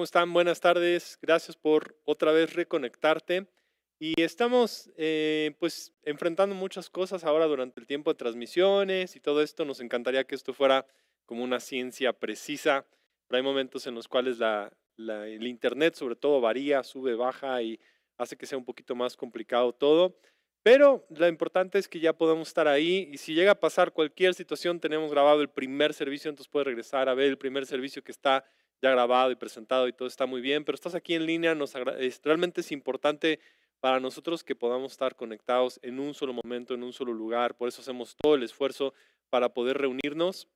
¿Cómo están? Buenas tardes. Gracias por otra vez reconectarte. Y estamos eh, pues enfrentando muchas cosas ahora durante el tiempo de transmisiones y todo esto. Nos encantaría que esto fuera como una ciencia precisa, pero hay momentos en los cuales la, el Internet sobre todo varía, sube, baja y hace que sea un poquito más complicado todo. Pero lo importante es que ya podemos estar ahí y si llega a pasar cualquier situación, tenemos grabado el primer servicio, entonces puedes regresar a ver el primer servicio que está ya grabado y presentado y todo está muy bien, pero estás aquí en línea, nos realmente es importante para nosotros que podamos estar conectados en un solo momento, en un solo lugar. Por eso hacemos todo el esfuerzo para poder reunirnos.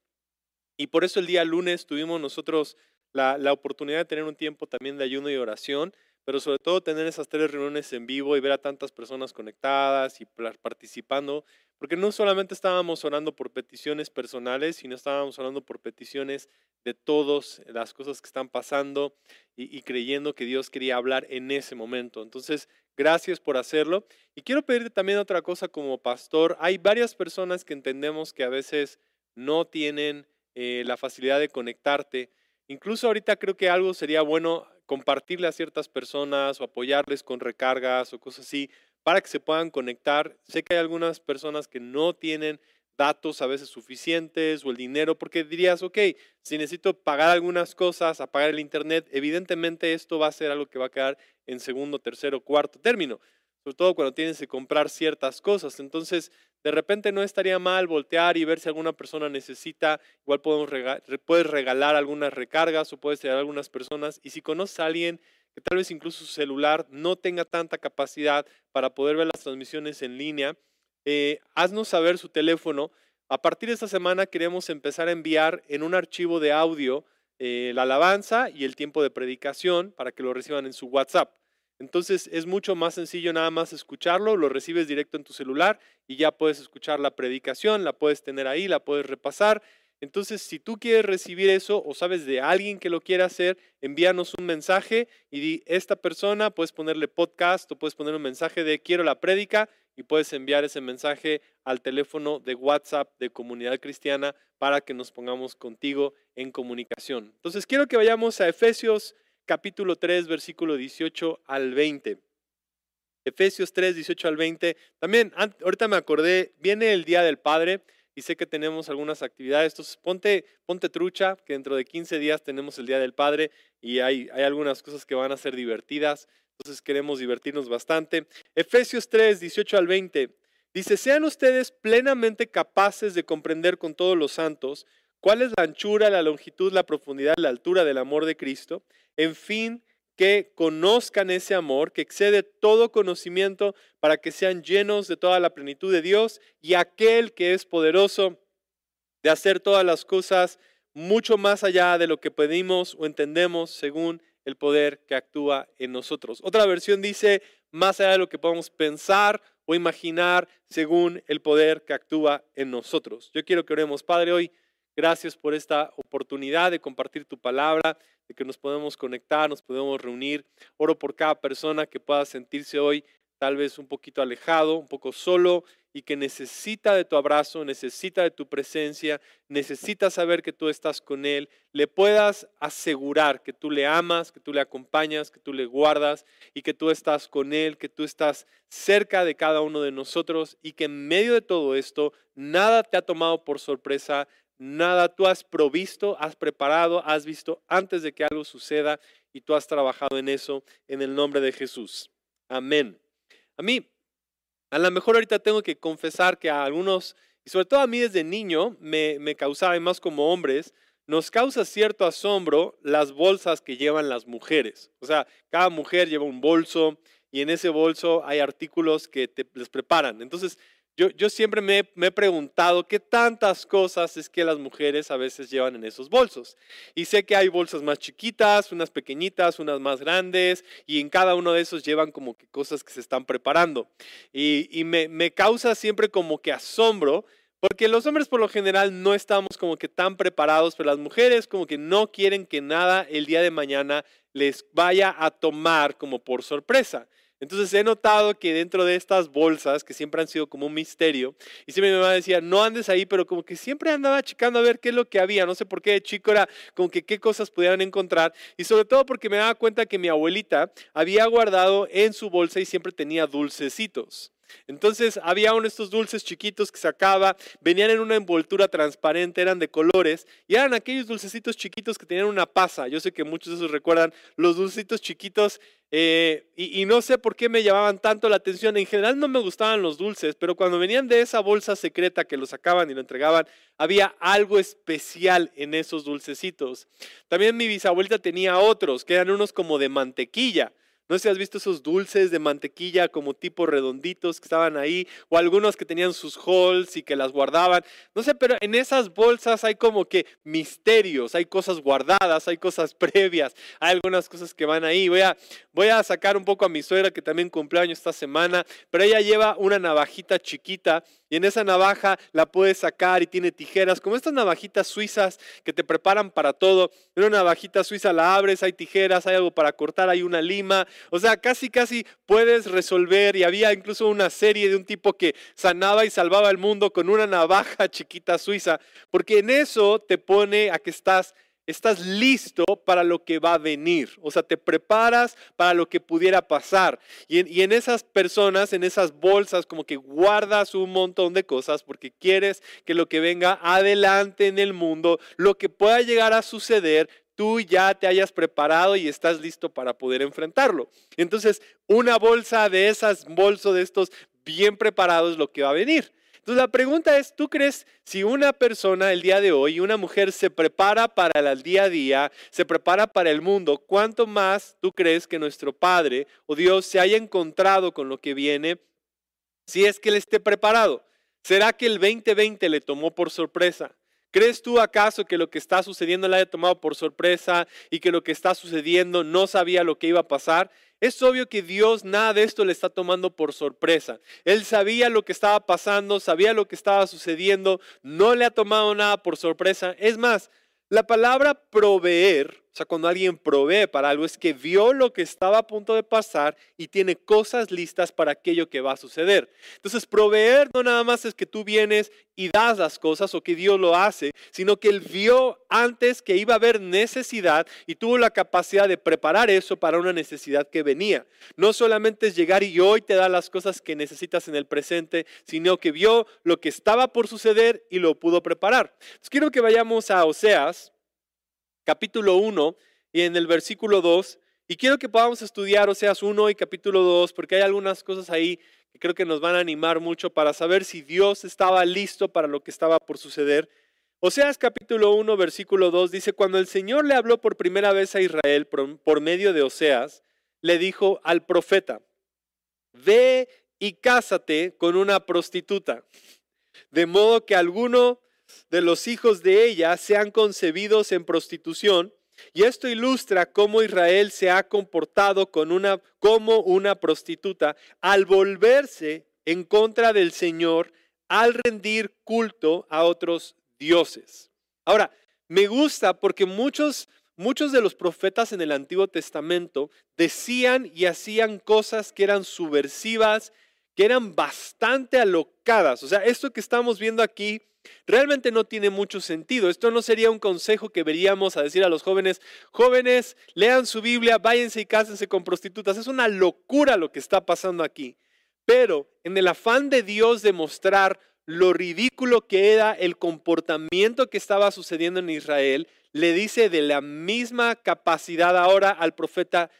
Y por eso el día lunes tuvimos nosotros la, la oportunidad de tener un tiempo también de ayuno y oración, pero sobre todo tener esas tres reuniones en vivo y ver a tantas personas conectadas y participando, porque no solamente estábamos orando por peticiones personales, sino estábamos orando por peticiones de todas las cosas que están pasando y, creyendo que Dios quería hablar en ese momento. Entonces, Gracias por hacerlo. Y quiero pedirte también otra cosa como pastor. Hay varias personas que entendemos que a veces no tienen eh, la facilidad de conectarte. Incluso ahorita creo que algo sería bueno compartirle a ciertas personas o apoyarles con recargas o cosas así para que se puedan conectar. Sé que hay algunas personas que no tienen datos a veces suficientes o el dinero, porque dirías, ok, si necesito pagar algunas cosas, apagar el Internet, evidentemente esto va a ser algo que va a quedar en segundo, tercero, cuarto término, sobre todo cuando tienes que comprar ciertas cosas. Entonces, de repente no estaría mal voltear y ver si alguna persona necesita, igual podemos puedes regalar algunas recargas o puedes ayudar a algunas personas. Y si conoces a alguien que tal vez incluso su celular no tenga tanta capacidad para poder ver las transmisiones en línea, eh, haznos saber su teléfono. A partir de esta semana queremos empezar a enviar en un archivo de audio eh, la alabanza y el tiempo de predicación para que lo reciban en su WhatsApp. Entonces es mucho más sencillo nada más escucharlo, lo recibes directo en tu celular y ya puedes escuchar la predicación, la puedes tener ahí, la puedes repasar. Entonces, si tú quieres recibir eso o sabes de alguien que lo quiera hacer, envíanos un mensaje y di, esta persona, puedes ponerle podcast o puedes poner un mensaje de quiero la prédica y puedes enviar ese mensaje al teléfono de WhatsApp de Comunidad Cristiana para que nos pongamos contigo en comunicación. Entonces quiero que vayamos a Efesios capítulo 3, versículo 18 al 20. Efesios 3, 18 al 20. También, ahorita me acordé, viene el Día del Padre y sé que tenemos algunas actividades. Entonces, ponte, ponte trucha, que dentro de 15 días tenemos el Día del Padre y hay, hay algunas cosas que van a ser divertidas. Entonces queremos divertirnos bastante. Efesios 3, 18 al 20 dice, sean ustedes plenamente capaces de comprender con todos los santos cuál es la anchura, la longitud, la profundidad, la altura del amor de Cristo, en fin, que conozcan ese amor que excede todo conocimiento para que sean llenos de toda la plenitud de Dios y aquel que es poderoso de hacer todas las cosas mucho más allá de lo que pedimos o entendemos según el poder que actúa en nosotros. Otra versión dice, más allá de lo que podemos pensar o imaginar según el poder que actúa en nosotros. Yo quiero que oremos, Padre, hoy gracias por esta oportunidad de compartir tu palabra, de que nos podemos conectar, nos podemos reunir. Oro por cada persona que pueda sentirse hoy tal vez un poquito alejado, un poco solo y que necesita de tu abrazo, necesita de tu presencia, necesita saber que tú estás con él, le puedas asegurar que tú le amas, que tú le acompañas, que tú le guardas y que tú estás con él, que tú estás cerca de cada uno de nosotros y que en medio de todo esto nada te ha tomado por sorpresa, nada tú has provisto, has preparado, has visto antes de que algo suceda y tú has trabajado en eso en el nombre de Jesús. Amén. A mí, a lo mejor ahorita tengo que confesar que a algunos, y sobre todo a mí desde niño, me, me causaba, más como hombres, nos causa cierto asombro las bolsas que llevan las mujeres. O sea, cada mujer lleva un bolso y en ese bolso hay artículos que te, les preparan. Entonces, yo, siempre me, he preguntado qué tantas cosas es que las mujeres a veces llevan en esos bolsos. Y sé que hay bolsas más chiquitas, unas pequeñitas, unas más grandes, y en cada uno de esos llevan como que cosas que se están preparando. Y, me, me causa siempre como que asombro, porque los hombres por lo general no estamos como que tan preparados, pero las mujeres como que no quieren que nada el día de mañana les vaya a tomar como por sorpresa. Entonces he notado que dentro de estas bolsas, que siempre han sido como un misterio, y siempre mi mamá decía, no andes ahí, pero como que siempre andaba checando a ver qué es lo que había. No sé por qué de chico era como que qué cosas pudieran encontrar. Y sobre todo porque me daba cuenta que mi abuelita había guardado en su bolsa y siempre tenía dulcecitos. Entonces había uno de estos dulces chiquitos que sacaba, venían en una envoltura transparente, eran de colores y eran aquellos dulcecitos chiquitos que tenían una pasa. Yo sé que muchos de esos recuerdan los dulcecitos chiquitos eh, y, no sé por qué me llamaban tanto la atención. En general no me gustaban los dulces, pero cuando venían de esa bolsa secreta que lo sacaban y lo entregaban, había algo especial en esos dulcecitos. También mi bisabuelita tenía otros, que eran unos como de mantequilla. No sé si has visto esos dulces de mantequilla como tipo redonditos que estaban ahí, o algunos que tenían sus holes y que las guardaban. No sé, pero en esas bolsas hay como que misterios, hay cosas guardadas, hay cosas previas, hay algunas cosas que van ahí. Voy a, voy a sacar un poco a mi suegra que también cumpleaños esta semana, pero ella lleva una navajita chiquita y en esa navaja la puedes sacar y tiene tijeras, como estas navajitas suizas que te preparan para todo. En una navajita suiza la abres, hay tijeras, hay algo para cortar, hay una lima. O sea, casi, casi puedes resolver. Y había incluso una serie de un tipo que sanaba y salvaba el mundo con una navaja chiquita suiza, porque en eso te pone a que estás estás listo para lo que va a venir. O sea, te preparas para lo que pudiera pasar. Y en, y en, esas personas, en esas bolsas, como que guardas un montón de cosas porque quieres que lo que venga adelante en el mundo, lo que pueda llegar a suceder, tú ya te hayas preparado y estás listo para poder enfrentarlo. Entonces, una bolsa de esas, bolso de estos bien preparados lo que va a venir. Entonces la pregunta es, ¿tú crees si una persona el día de hoy, una mujer se prepara para el día a día, se prepara para el mundo, cuánto más tú crees que nuestro Padre o Dios se haya encontrado con lo que viene si es que él esté preparado? ¿Será que el 2020 le tomó por sorpresa? ¿Crees tú acaso que lo que está sucediendo le haya tomado por sorpresa y que lo que está sucediendo no sabía lo que iba a pasar? Es obvio que Dios nada de esto le está tomando por sorpresa. Él sabía lo que estaba pasando, sabía lo que estaba sucediendo, no le ha tomado nada por sorpresa. Es más, la palabra proveer, o sea, cuando alguien provee para algo, es que vio lo que estaba a punto de pasar y tiene cosas listas para aquello que va a suceder. Entonces, proveer no nada más es que tú vienes y das las cosas o que Dios lo hace, sino que Él vio antes que iba a haber necesidad y tuvo la capacidad de preparar eso para una necesidad que venía. No solamente es llegar y hoy te da las cosas que necesitas en el presente, sino que vio lo que estaba por suceder y lo pudo preparar. Entonces, quiero que vayamos a Oseas capítulo 1 y en el versículo 2. Y quiero que podamos estudiar Oseas 1 y capítulo 2, porque hay algunas cosas ahí que creo que nos van a animar mucho para saber si Dios estaba listo para lo que estaba por suceder. Oseas capítulo 1, versículo 2 dice, cuando el Señor le habló por primera vez a Israel por, medio de Oseas, le dijo al profeta, ve y cásate con una prostituta, de modo que alguno de los hijos de ella sean concebidos en prostitución. Y esto ilustra cómo Israel se ha comportado con una, como una prostituta al volverse en contra del Señor, al rendir culto a otros dioses. Ahora, me gusta porque muchos, muchos de los profetas en el Antiguo Testamento decían y hacían cosas que eran subversivas, que eran bastante alocadas. O sea, esto que estamos viendo aquí realmente no tiene mucho sentido. Esto no sería un consejo que veríamos a decir a los jóvenes, jóvenes, lean su Biblia, váyanse y cásense con prostitutas. Es una locura lo que está pasando aquí. Pero en el afán de Dios de mostrar lo ridículo que era el comportamiento que estaba sucediendo en Israel, le dice de la misma capacidad ahora al profeta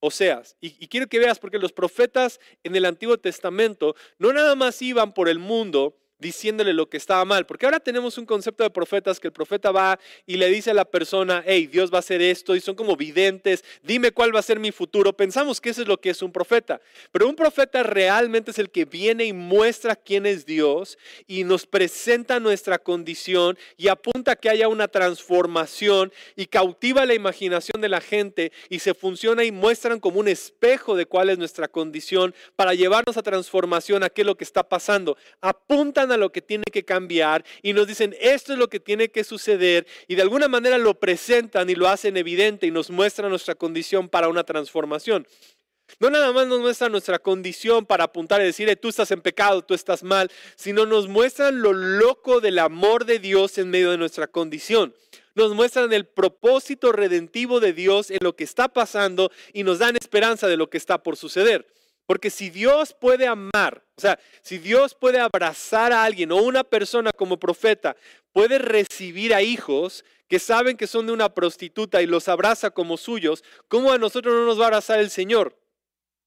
Oseas. Y, y, quiero que veas, porque los profetas en el Antiguo Testamento no nada más iban por el mundo diciéndole lo que estaba mal. Porque ahora tenemos un concepto de profetas que el profeta va y le dice a la persona, hey, Dios va a hacer esto y son como videntes, dime cuál va a ser mi futuro. Pensamos que eso es lo que es un profeta. Pero un profeta realmente es el que viene y muestra quién es Dios y nos presenta nuestra condición y apunta que haya una transformación y cautiva la imaginación de la gente y se funciona y muestran como un espejo de cuál es nuestra condición para llevarnos a transformación a qué es lo que está pasando. Apuntan a lo que tiene que cambiar y nos dicen, esto es lo que tiene que suceder y de alguna manera lo presentan y lo hacen evidente y nos muestran nuestra condición para una transformación. No nada más nos muestra nuestra condición para apuntar y decir, tú estás en pecado, tú estás mal, sino nos muestran lo loco del amor de Dios en medio de nuestra condición. Nos muestran el propósito redentivo de Dios en lo que está pasando y nos dan esperanza de lo que está por suceder. Porque si Dios puede amar, o sea, si Dios puede abrazar a alguien o una persona como profeta, puede recibir a hijos que saben que son de una prostituta y los abraza como suyos, ¿cómo a nosotros no nos va a abrazar el Señor?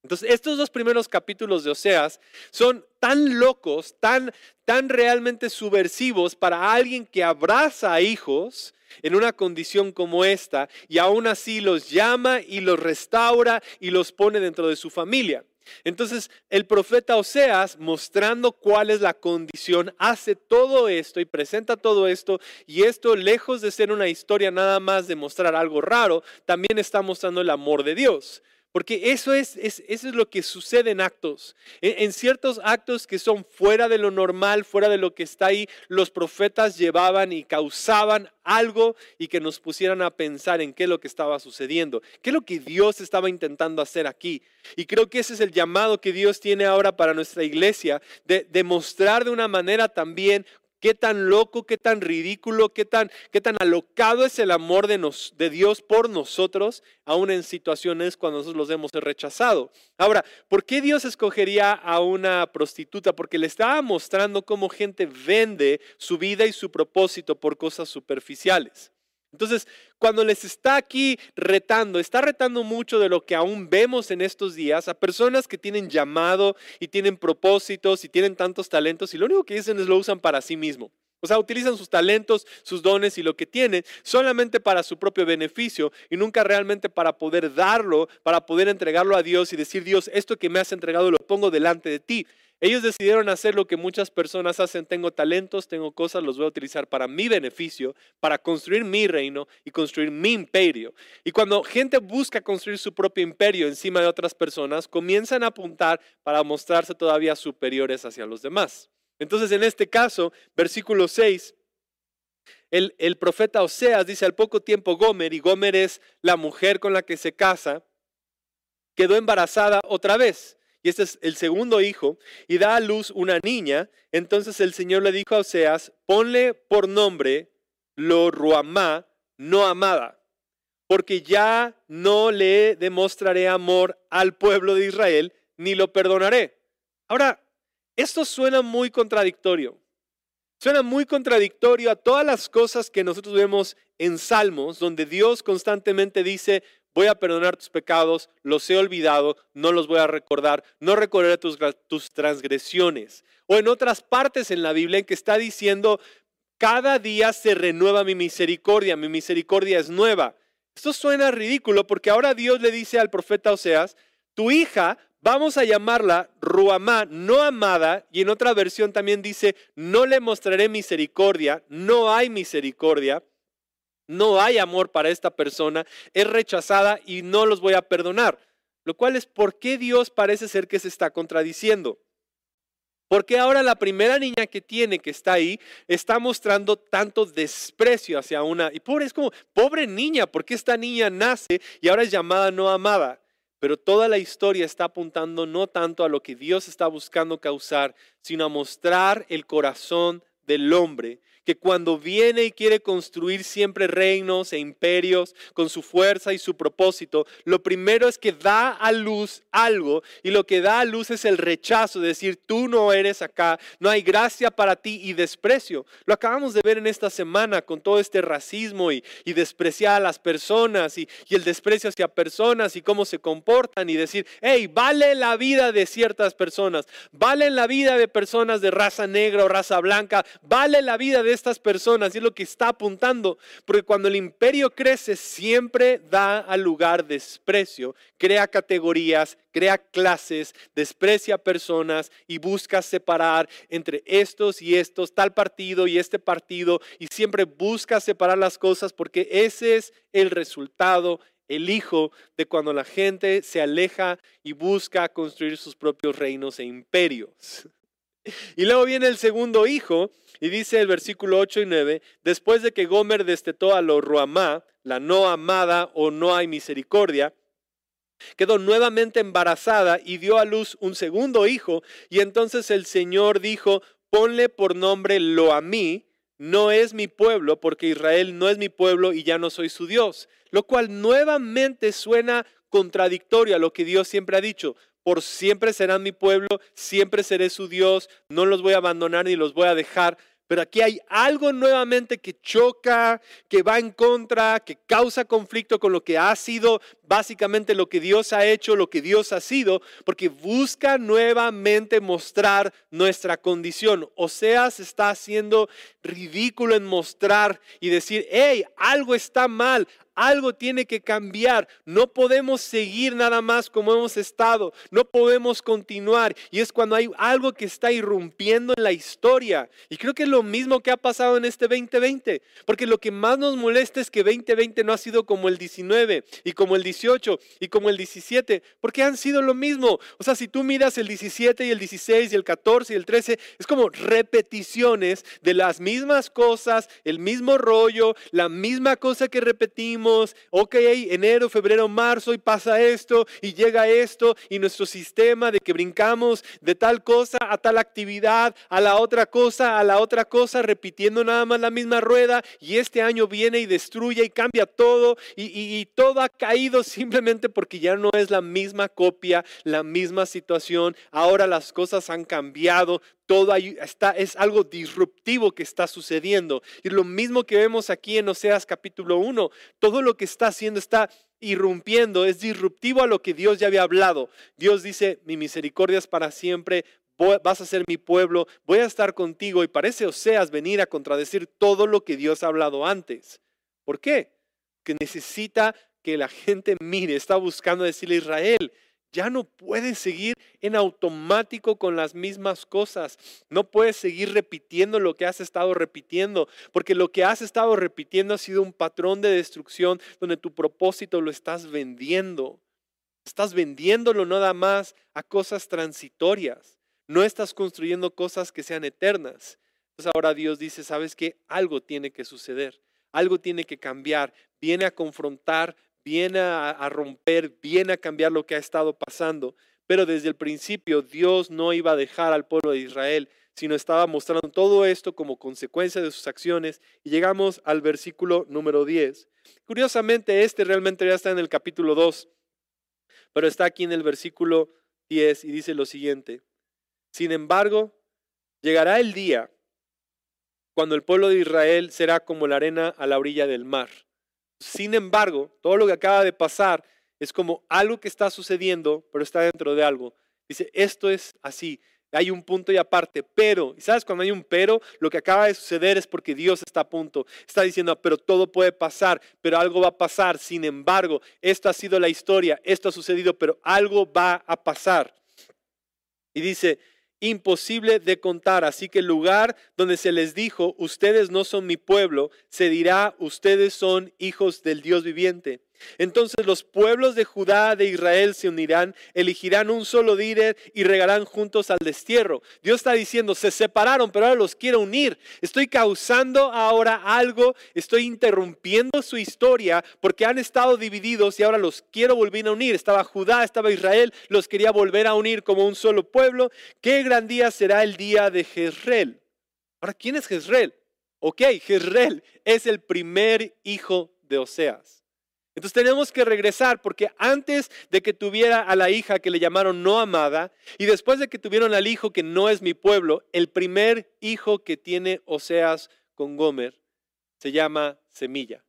Entonces, estos dos primeros capítulos de Oseas son tan locos, tan, tan realmente subversivos para alguien que abraza a hijos en una condición como esta y aún así los llama y los restaura y los pone dentro de su familia. Entonces el profeta Oseas, mostrando cuál es la condición, hace todo esto y presenta todo esto. Y esto, lejos de ser una historia nada más de mostrar algo raro, también está mostrando el amor de Dios. Porque eso es, eso es lo que sucede en actos. En, ciertos actos que son fuera de lo normal, fuera de lo que está ahí, los profetas llevaban y causaban algo y que nos pusieran a pensar en qué es lo que estaba sucediendo, qué es lo que Dios estaba intentando hacer aquí. Y creo que ese es el llamado que Dios tiene ahora para nuestra iglesia, de demostrar de una manera también qué tan loco, qué tan ridículo, qué tan, qué tan alocado es el amor de, nos, de Dios por nosotros, aún en situaciones cuando nosotros los hemos rechazado. Ahora, ¿por qué Dios escogería a una prostituta? Porque le estaba mostrando cómo gente vende su vida y su propósito por cosas superficiales. Entonces, cuando les está aquí retando, está retando mucho de lo que aún vemos en estos días a personas que tienen llamado y tienen propósitos y tienen tantos talentos y lo único que dicen es lo usan para sí mismo. O sea, utilizan sus talentos, sus dones y lo que tienen solamente para su propio beneficio y nunca realmente para poder darlo, para poder entregarlo a Dios y decir, Dios, esto que me has entregado lo pongo delante de ti. Ellos decidieron hacer lo que muchas personas hacen. Tengo talentos, tengo cosas, los voy a utilizar para mi beneficio, para construir mi reino y construir mi imperio. Y cuando gente busca construir su propio imperio encima de otras personas, comienzan a apuntar para mostrarse todavía superiores hacia los demás. Entonces, en este caso, versículo 6, el, el profeta Oseas dice, al poco tiempo Gomer, y Gomer es la mujer con la que se casa, quedó embarazada otra vez y este es el segundo hijo, y da a luz una niña. Entonces el Señor le dijo a Oseas, ponle por nombre lo Ruamá, no amada, porque ya no le demostraré amor al pueblo de Israel, ni lo perdonaré. Ahora, esto suena muy contradictorio. Suena muy contradictorio a todas las cosas que nosotros vemos en Salmos, donde Dios constantemente dice, voy a perdonar tus pecados, los he olvidado, no los voy a recordar, no recordaré tus, tus transgresiones. O en otras partes en la Biblia en que está diciendo, cada día se renueva mi misericordia, mi misericordia es nueva. Esto suena ridículo porque ahora Dios le dice al profeta Oseas, tu hija vamos a llamarla Ruamá, no amada, y en otra versión también dice, no le mostraré misericordia, no hay misericordia no hay amor para esta persona, es rechazada y no los voy a perdonar. Lo cual es por qué Dios parece ser que se está contradiciendo. Porque ahora la primera niña que tiene, que está ahí, está mostrando tanto desprecio hacia una... Y pobre, es como, pobre niña, porque esta niña nace y ahora es llamada no amada. Pero toda la historia está apuntando no tanto a lo que Dios está buscando causar, sino a mostrar el corazón del hombre que cuando viene y quiere construir siempre reinos e imperios con su fuerza y su propósito, lo primero es que da a luz algo y lo que da a luz es el rechazo, de decir, tú no eres acá, no hay gracia para ti y desprecio. Lo acabamos de ver en esta semana con todo este racismo y, despreciar a las personas y, y el desprecio hacia personas y cómo se comportan y decir, hey, vale la vida de ciertas personas, vale la vida de personas de raza negra o raza blanca, vale la vida estas personas y es lo que está apuntando, porque cuando el imperio crece siempre da al lugar desprecio, crea categorías, crea clases, desprecia personas y busca separar entre estos y estos, tal partido y este partido, y siempre busca separar las cosas porque ese es el resultado el hijo de cuando la gente se aleja y busca construir sus propios reinos e imperios. Y luego viene el segundo hijo y dice el versículo 8 y 9, después de que Gomer destetó a lo Ruamá, la no amada o no hay misericordia, quedó nuevamente embarazada y dio a luz un segundo hijo. Y entonces el Señor dijo, ponle por nombre lo a mí, no es mi pueblo, porque Israel no es mi pueblo y ya no soy su Dios. Lo cual nuevamente suena contradictorio a lo que Dios siempre ha dicho. Por siempre serán mi pueblo, siempre seré su Dios, no los voy a abandonar ni los voy a dejar. Pero aquí hay algo nuevamente que choca, que va en contra, que causa conflicto con lo que ha sido básicamente lo que Dios ha hecho, lo que Dios ha sido, porque busca nuevamente mostrar nuestra condición. O sea, se está haciendo ridículo en mostrar y decir, hey, algo está mal, algo tiene que cambiar. No podemos seguir nada más como hemos estado. No podemos continuar. Y es cuando hay algo que está irrumpiendo en la historia. Y creo que es lo mismo que ha pasado en este 2020. Porque lo que más nos molesta es que 2020 no ha sido como el 19 y como el 18 y como el 17. Porque han sido lo mismo. O sea, si tú miras el 17 y el 16 y el 14 y el 13, es como repeticiones de las mismas cosas, el mismo rollo, la misma cosa que repetimos ok, enero, febrero, marzo y pasa esto y llega esto y nuestro sistema de que brincamos de tal cosa a tal actividad, a la otra cosa, a la otra cosa, repitiendo nada más la misma rueda y este año viene y destruye y cambia todo y, todo ha caído simplemente porque ya no es la misma copia, la misma situación, ahora las cosas han cambiado, todo está, es algo disruptivo que está sucediendo. Y lo mismo que vemos aquí en Oseas capítulo 1, todo lo que está haciendo está irrumpiendo, es disruptivo a lo que Dios ya había hablado. Dios dice, mi misericordia es para siempre, vas a ser mi pueblo, voy a estar contigo. Y parece Oseas venir a contradecir todo lo que Dios ha hablado antes. ¿Por qué? Que necesita que la gente mire, está buscando decirle a Israel, ya no puedes seguir en automático con las mismas cosas. No puedes seguir repitiendo lo que has estado repitiendo, porque lo que has estado repitiendo ha sido un patrón de destrucción donde tu propósito lo estás vendiendo. Estás vendiéndolo nada más a cosas transitorias. No estás construyendo cosas que sean eternas. Entonces ahora Dios dice, ¿sabes qué? Algo tiene que suceder. Algo tiene que cambiar. Viene a confrontar viene a, romper, viene a cambiar lo que ha estado pasando. Pero desde el principio Dios no iba a dejar al pueblo de Israel, sino estaba mostrando todo esto como consecuencia de sus acciones. Y llegamos al versículo número 10. Curiosamente, este realmente ya está en el capítulo 2, pero está aquí en el versículo 10 y dice lo siguiente. Sin embargo, llegará el día cuando el pueblo de Israel será como la arena a la orilla del mar sin embargo, todo lo que acaba de pasar es como algo que está sucediendo, pero está dentro de algo. Dice, esto es así, hay un punto y aparte, pero, ¿y sabes cuando hay un pero? Lo que acaba de suceder es porque Dios está a punto. Está diciendo, pero todo puede pasar, pero algo va a pasar. Sin embargo, esto ha sido la historia, esto ha sucedido, pero algo va a pasar. Y dice, imposible de contar. Así que el lugar donde se les dijo, ustedes no son mi pueblo, se dirá, ustedes son hijos del Dios viviente. Entonces los pueblos de Judá, de Israel se unirán, elegirán un solo líder y regarán juntos al destierro. Dios está diciendo, se separaron, pero ahora los quiero unir. Estoy causando ahora algo, estoy interrumpiendo su historia porque han estado divididos y ahora los quiero volver a unir. Estaba Judá, estaba Israel, los quería volver a unir como un solo pueblo. Qué gran día será el día de Jezreel. Ahora, ¿quién es Jezreel? Ok, Jezreel es el primer hijo de Oseas. Entonces tenemos que regresar porque antes de que tuviera a la hija que le llamaron no amada y después de que tuvieron al hijo que no es mi pueblo, el primer hijo que tiene Oseas con Gomer se llama semilla.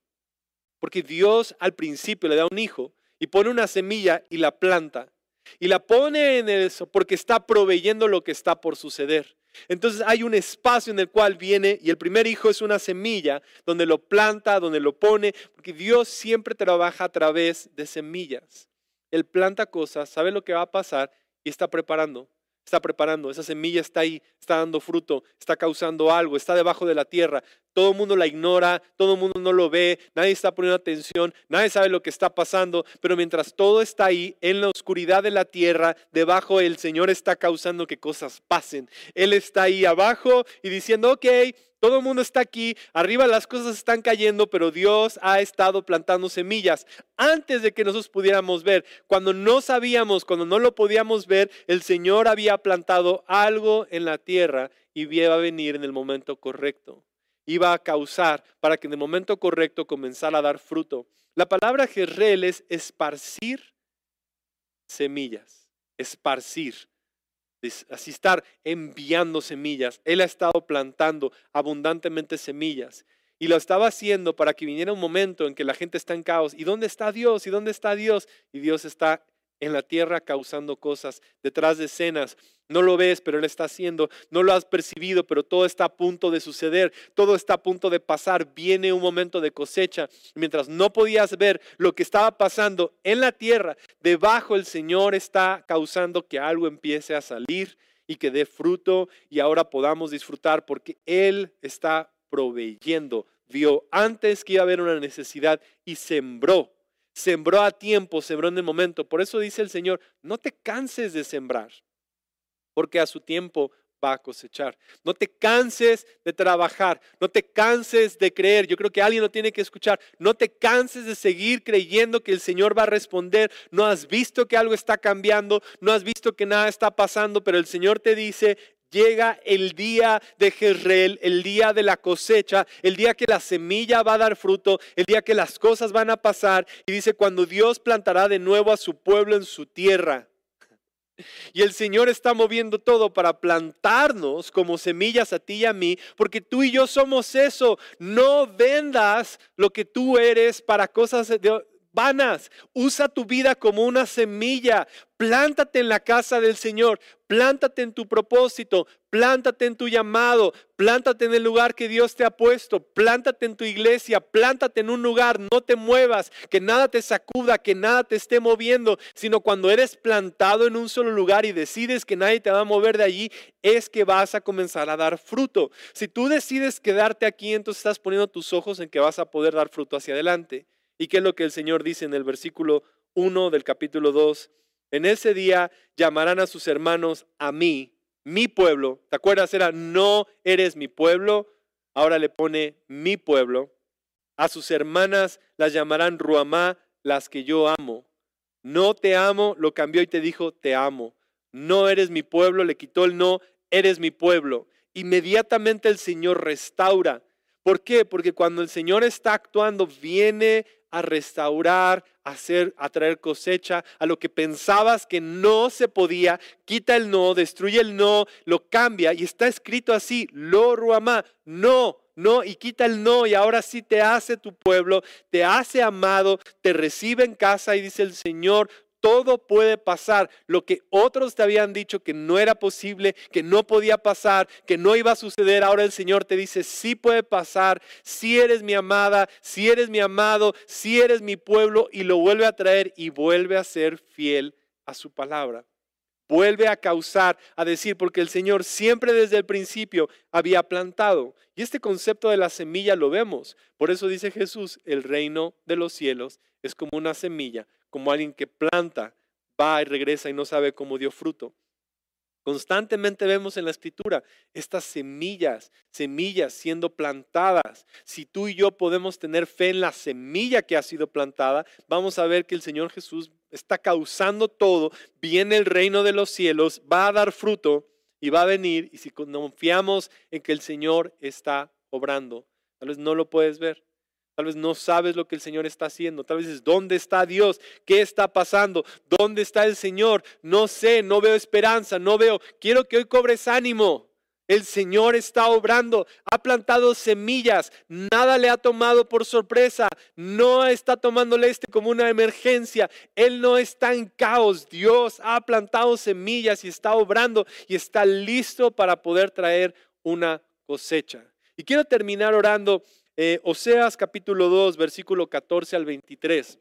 Porque Dios al principio le da un hijo y pone una semilla y la planta. Y la pone en eso porque está proveyendo lo que está por suceder. Entonces hay un espacio en el cual viene y el primer hijo es una semilla donde lo planta, donde lo pone, porque Dios siempre trabaja a través de semillas. Él planta cosas, sabe lo que va a pasar y está preparando está preparando, esa semilla está ahí, está dando fruto, está causando algo, está debajo de la tierra. Todo el mundo la ignora, todo el mundo no lo ve, nadie está poniendo atención, nadie sabe lo que está pasando, pero mientras todo está ahí, en la oscuridad de la tierra, debajo el Señor está causando que cosas pasen. Él está ahí abajo y diciendo, ok, Todo el mundo está aquí, arriba las cosas están cayendo, pero Dios ha estado plantando semillas antes de que nosotros pudiéramos ver. Cuando no sabíamos, cuando no lo podíamos ver, el Señor había plantado algo en la tierra y iba a venir en el momento correcto. Iba a causar para que en el momento correcto comenzara a dar fruto. La palabra Jezreel es esparcir semillas, esparcir así estar enviando semillas. Él ha estado plantando abundantemente semillas. Y lo estaba haciendo para que viniera un momento en que la gente está en caos. ¿Y dónde está Dios? ¿Y dónde está Dios? Y Dios está en la tierra causando cosas, detrás de escenas. No lo ves, pero Él está haciendo. No lo has percibido, pero todo está a punto de suceder. Todo está a punto de pasar. Viene un momento de cosecha. Mientras no podías ver lo que estaba pasando en la tierra, debajo el Señor está causando que algo empiece a salir y que dé fruto y ahora podamos disfrutar porque Él está proveyendo. Vio antes que iba a haber una necesidad y sembró sembró a tiempo, sembró en el momento. Por eso dice el Señor, no te canses de sembrar, porque a su tiempo va a cosechar. No te canses de trabajar, no te canses de creer. Yo creo que alguien lo tiene que escuchar. No te canses de seguir creyendo que el Señor va a responder. No has visto que algo está cambiando, no has visto que nada está pasando, pero el Señor te dice, llega el día de Jezreel, el día de la cosecha, el día que la semilla va a dar fruto, el día que las cosas van a pasar. Y dice, cuando Dios plantará de nuevo a su pueblo en su tierra. Y el Señor está moviendo todo para plantarnos como semillas a ti y a mí, porque tú y yo somos eso. No vendas lo que tú eres para cosas de, vanas. Usa tu vida como una semilla. Plántate en la casa del Señor. Plántate en tu propósito. Plántate en tu llamado. Plántate en el lugar que Dios te ha puesto. Plántate en tu iglesia. Plántate en un lugar. No te muevas. Que nada te sacuda. Que nada te esté moviendo. Sino cuando eres plantado en un solo lugar y decides que nadie te va a mover de allí, es que vas a comenzar a dar fruto. Si tú decides quedarte aquí, entonces estás poniendo tus ojos en que vas a poder dar fruto hacia adelante. ¿Y qué es lo que el Señor dice en el versículo 1 del capítulo 2? En ese día llamarán a sus hermanos a mí, mi pueblo. ¿Te acuerdas? Era, no eres mi pueblo. Ahora le pone mi pueblo. A sus hermanas las llamarán Ruamá, las que yo amo. No te amo, lo cambió y te dijo, te amo. No eres mi pueblo, le quitó el no, eres mi pueblo. Inmediatamente el Señor restaura. ¿Por qué? Porque cuando el Señor está actuando, viene a restaurar, a, hacer, a traer cosecha, a lo que pensabas que no se podía, quita el no, destruye el no, lo cambia y está escrito así, lo ruamá, no, no, y quita el no y ahora sí te hace tu pueblo, te hace amado, te recibe en casa y dice el Señor, todo puede pasar. Lo que otros te habían dicho que no era posible, que no podía pasar, que no iba a suceder, ahora el Señor te dice, sí puede pasar, si eres mi amada, si eres mi amado, si eres mi pueblo, y lo vuelve a traer y vuelve a ser fiel a su palabra. Vuelve a causar, a decir, porque el Señor siempre desde el principio había plantado. Y este concepto de la semilla lo vemos. Por eso dice Jesús, el reino de los cielos es como una semilla como alguien que planta, va y regresa y no sabe cómo dio fruto. Constantemente vemos en la escritura estas semillas, semillas siendo plantadas. Si tú y yo podemos tener fe en la semilla que ha sido plantada, vamos a ver que el Señor Jesús está causando todo, viene el reino de los cielos, va a dar fruto y va a venir. Y si confiamos en que el Señor está obrando, tal vez no lo puedes ver, Tal vez no sabes lo que el Señor está haciendo. Tal vez dices, ¿dónde está Dios? ¿Qué está pasando? ¿Dónde está el Señor? No sé, no veo esperanza, no veo. Quiero que hoy cobres ánimo. El Señor está obrando, ha plantado semillas, nada le ha tomado por sorpresa, no está tomándole este como una emergencia, Él no está en caos, Dios ha plantado semillas y está obrando y está listo para poder traer una cosecha. Y quiero terminar orando eh, Oseas capítulo 2, versículo 14 al 23.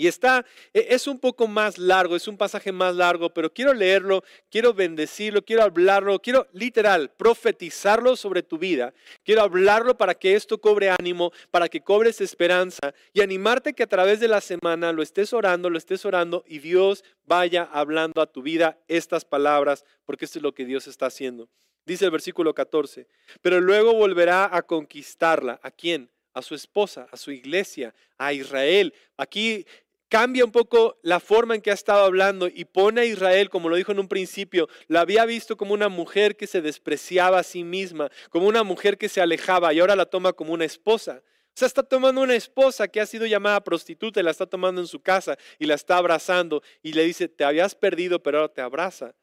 Y está, e, es un poco más largo, es un pasaje más largo, pero quiero leerlo, quiero bendecirlo, quiero hablarlo, quiero literal profetizarlo sobre tu vida. Quiero hablarlo para que esto cobre ánimo, para que cobres esperanza y animarte que a través de la semana lo estés orando, lo estés orando y Dios vaya hablando a tu vida estas palabras, porque esto es lo que Dios está haciendo. Dice el versículo 14, pero luego volverá a conquistarla. ¿A quién? a su esposa, a su iglesia, a Israel. Aquí cambia un poco la forma en que ha estado hablando y pone a Israel, como lo dijo en un principio, la había visto como una mujer que se despreciaba a sí misma, como una mujer que se alejaba y ahora la toma como una esposa. O sea, está tomando una esposa que ha sido llamada prostituta y la está tomando en su casa y la está abrazando y le dice, te habías perdido, pero ahora te abraza.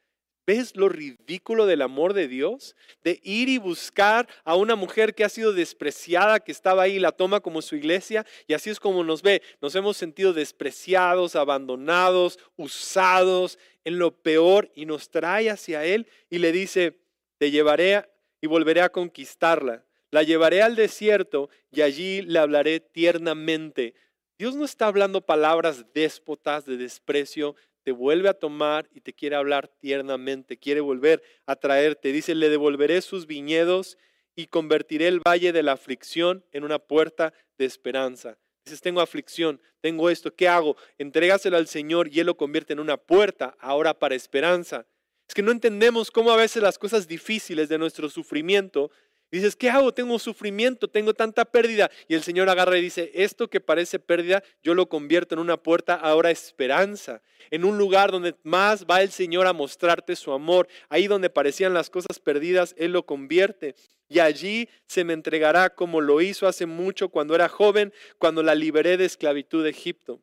¿Ves lo ridículo del amor de Dios? De ir y buscar a una mujer que ha sido despreciada, que estaba ahí, la toma como su iglesia, y así es como nos ve. Nos hemos sentido despreciados, abandonados, usados en lo peor, y nos trae hacia Él y le dice, te llevaré y volveré a conquistarla. La llevaré al desierto y allí le hablaré tiernamente. Dios no está hablando palabras déspotas de desprecio, te vuelve a tomar y te quiere hablar tiernamente, quiere volver a traerte. Dice, le devolveré sus viñedos y convertiré el valle de la aflicción en una puerta de esperanza. Dices, tengo aflicción, tengo esto, ¿qué hago? Entrégaselo al Señor y Él lo convierte en una puerta ahora para esperanza. Es que no entendemos cómo a veces las cosas difíciles de nuestro sufrimiento dices, ¿qué hago? Tengo sufrimiento, tengo tanta pérdida. Y el Señor agarra y dice, esto que parece pérdida, yo lo convierto en una puerta ahora esperanza, en un lugar donde más va el Señor a mostrarte su amor. Ahí donde parecían las cosas perdidas, Él lo convierte. Y allí se me entregará como lo hizo hace mucho cuando era joven, cuando la liberé de esclavitud de Egipto.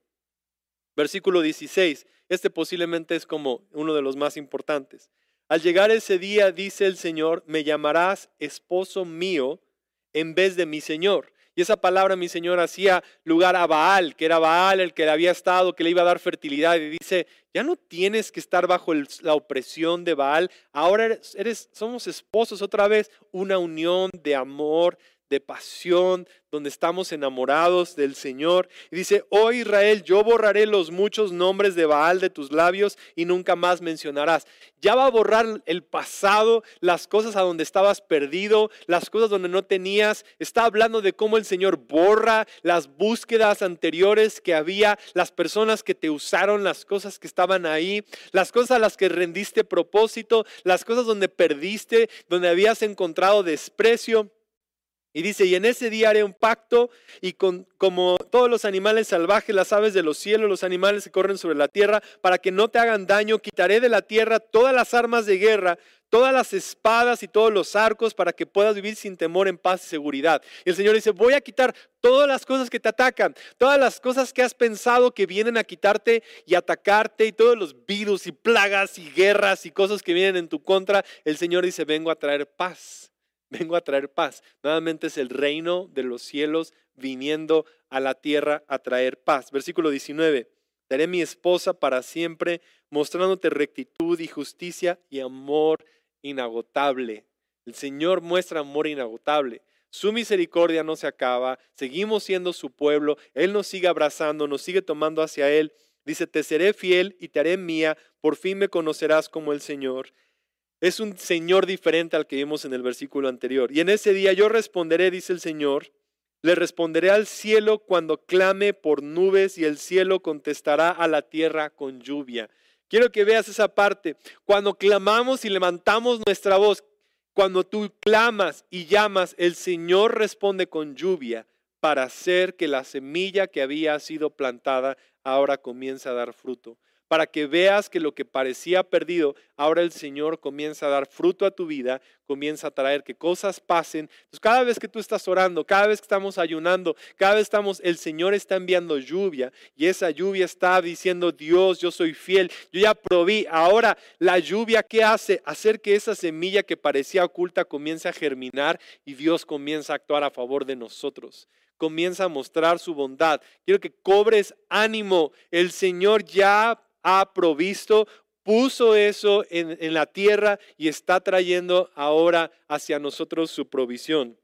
Versículo 16. Este posiblemente es como uno de los más importantes. Al llegar ese día, dice el Señor, me llamarás esposo mío en vez de mi Señor. Y esa palabra, mi Señor, hacía lugar a Baal, que era Baal el que le había estado, que le iba a dar fertilidad. Y dice, ya no tienes que estar bajo la opresión de Baal. Ahora eres, somos esposos otra vez, una unión de amor, de pasión, donde estamos enamorados del Señor. Y dice, oh Israel, yo borraré los muchos nombres de Baal de tus labios y nunca más mencionarás. Ya va a borrar el pasado, las cosas a donde estabas perdido, las cosas donde no tenías. Está hablando de cómo el Señor borra las búsquedas anteriores que había, las personas que te usaron, las cosas que estaban ahí, las cosas a las que rendiste propósito, las cosas donde perdiste, donde habías encontrado desprecio. Y dice, y en ese día haré un pacto y con, como todos los animales salvajes, las aves de los cielos, los animales que corren sobre la tierra, para que no te hagan daño, quitaré de la tierra todas las armas de guerra, todas las espadas y todos los arcos, para que puedas vivir sin temor, en paz y seguridad. Y el Señor dice, voy a quitar todas las cosas que te atacan, todas las cosas que has pensado que vienen a quitarte y atacarte, y todos los virus y plagas y guerras y cosas que vienen en tu contra. El Señor dice, vengo a traer paz vengo a traer paz. Nuevamente es el reino de los cielos viniendo a la tierra a traer paz. Versículo 19. Daré mi esposa para siempre, mostrándote rectitud y justicia y amor inagotable. El Señor muestra amor inagotable. Su misericordia no se acaba, seguimos siendo su pueblo, Él nos sigue abrazando, nos sigue tomando hacia Él. Dice, te seré fiel y te haré mía, por fin me conocerás como el Señor. Es un Señor diferente al que vimos en el versículo anterior. Y en ese día yo responderé, dice el Señor, le responderé al cielo cuando clame por nubes y el cielo contestará a la tierra con lluvia. Quiero que veas esa parte. Cuando clamamos y levantamos nuestra voz, cuando tú clamas y llamas, el Señor responde con lluvia para hacer que la semilla que había sido plantada ahora comience a dar fruto para que veas que lo que parecía perdido, ahora el Señor comienza a dar fruto a tu vida, comienza a traer que cosas pasen. Entonces, cada vez que tú estás orando, cada vez que estamos ayunando, cada vez estamos, el Señor está enviando lluvia y esa lluvia está diciendo, Dios, yo soy fiel, yo ya probí. Ahora, la lluvia, ¿qué hace? Hacer que esa semilla que parecía oculta comience a germinar y Dios comienza a actuar a favor de nosotros comienza a mostrar su bondad. Quiero que cobres ánimo. El Señor ya ha provisto, puso eso en, la tierra y está trayendo ahora hacia nosotros su provisión.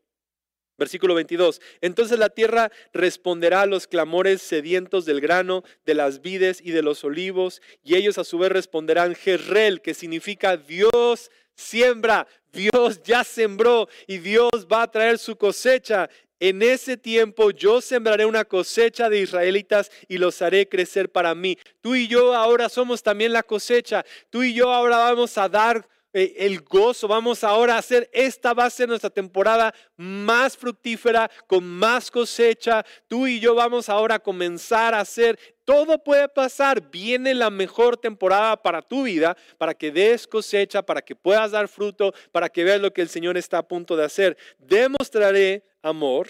Versículo 22. Entonces la tierra responderá a los clamores sedientos del grano, de las vides y de los olivos, y ellos a su vez responderán Jerrel, que significa Dios siembra, Dios ya sembró y Dios va a traer su cosecha. En ese tiempo yo sembraré una cosecha de israelitas y los haré crecer para mí. Tú y yo ahora somos también la cosecha. Tú y yo ahora vamos a dar eh, el gozo. Vamos ahora a hacer, esta va a ser nuestra temporada más fructífera, con más cosecha. Tú y yo vamos ahora a comenzar a hacer, todo puede pasar. Viene la mejor temporada para tu vida, para que des cosecha, para que puedas dar fruto, para que veas lo que el Señor está a punto de hacer. Demostraré amor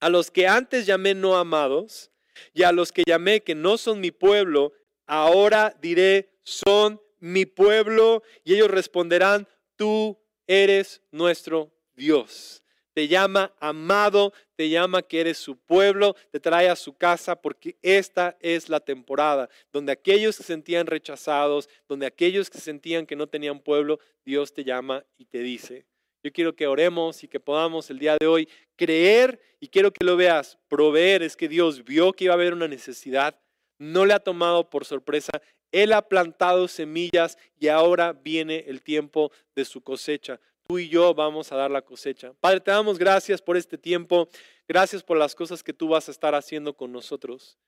a los que antes llamé no amados y a los que llamé que no son mi pueblo, ahora diré son mi pueblo, y ellos responderán, tú eres nuestro Dios. Te llama amado, te llama que eres su pueblo, te trae a su casa porque esta es la temporada donde aquellos que se sentían rechazados, donde aquellos que sentían que no tenían pueblo, Dios te llama y te dice, yo quiero que oremos y que podamos el día de hoy creer y quiero que lo veas, proveer, es que Dios vio que iba a haber una necesidad, no le ha tomado por sorpresa, él ha plantado semillas y ahora viene el tiempo de su cosecha. Tú y yo vamos a dar la cosecha. Padre, te damos gracias por este tiempo. Gracias por las cosas que tú vas a estar haciendo con nosotros.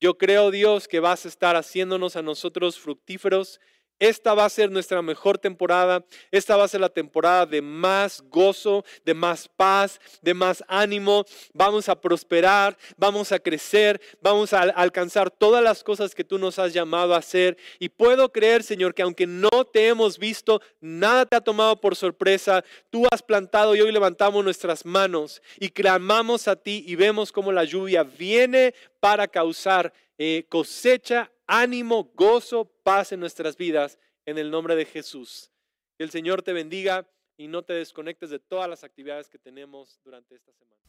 Yo creo, Dios, que vas a estar haciéndonos a nosotros fructíferos esta va a ser nuestra mejor temporada. Esta va a ser la temporada de más gozo, de más paz, de más ánimo. Vamos a prosperar, vamos a crecer, vamos a alcanzar todas las cosas que tú nos has llamado a hacer. Y puedo creer, Señor, que aunque no te hemos visto, nada te ha tomado por sorpresa. Tú has plantado y hoy levantamos nuestras manos y clamamos a ti y vemos cómo la lluvia viene para causar eh, cosecha ánimo, gozo, paz en nuestras vidas en el nombre de Jesús. Que el Señor te bendiga y no te desconectes de todas las actividades que tenemos durante esta semana.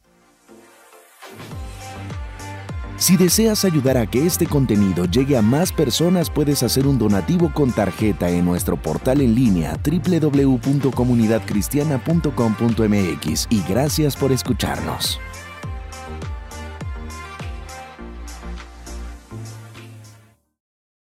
Si deseas ayudar a que este contenido llegue a más personas, puedes hacer un donativo con tarjeta en nuestro portal en línea www.comunidadcristiana.com.mx y gracias por escucharnos.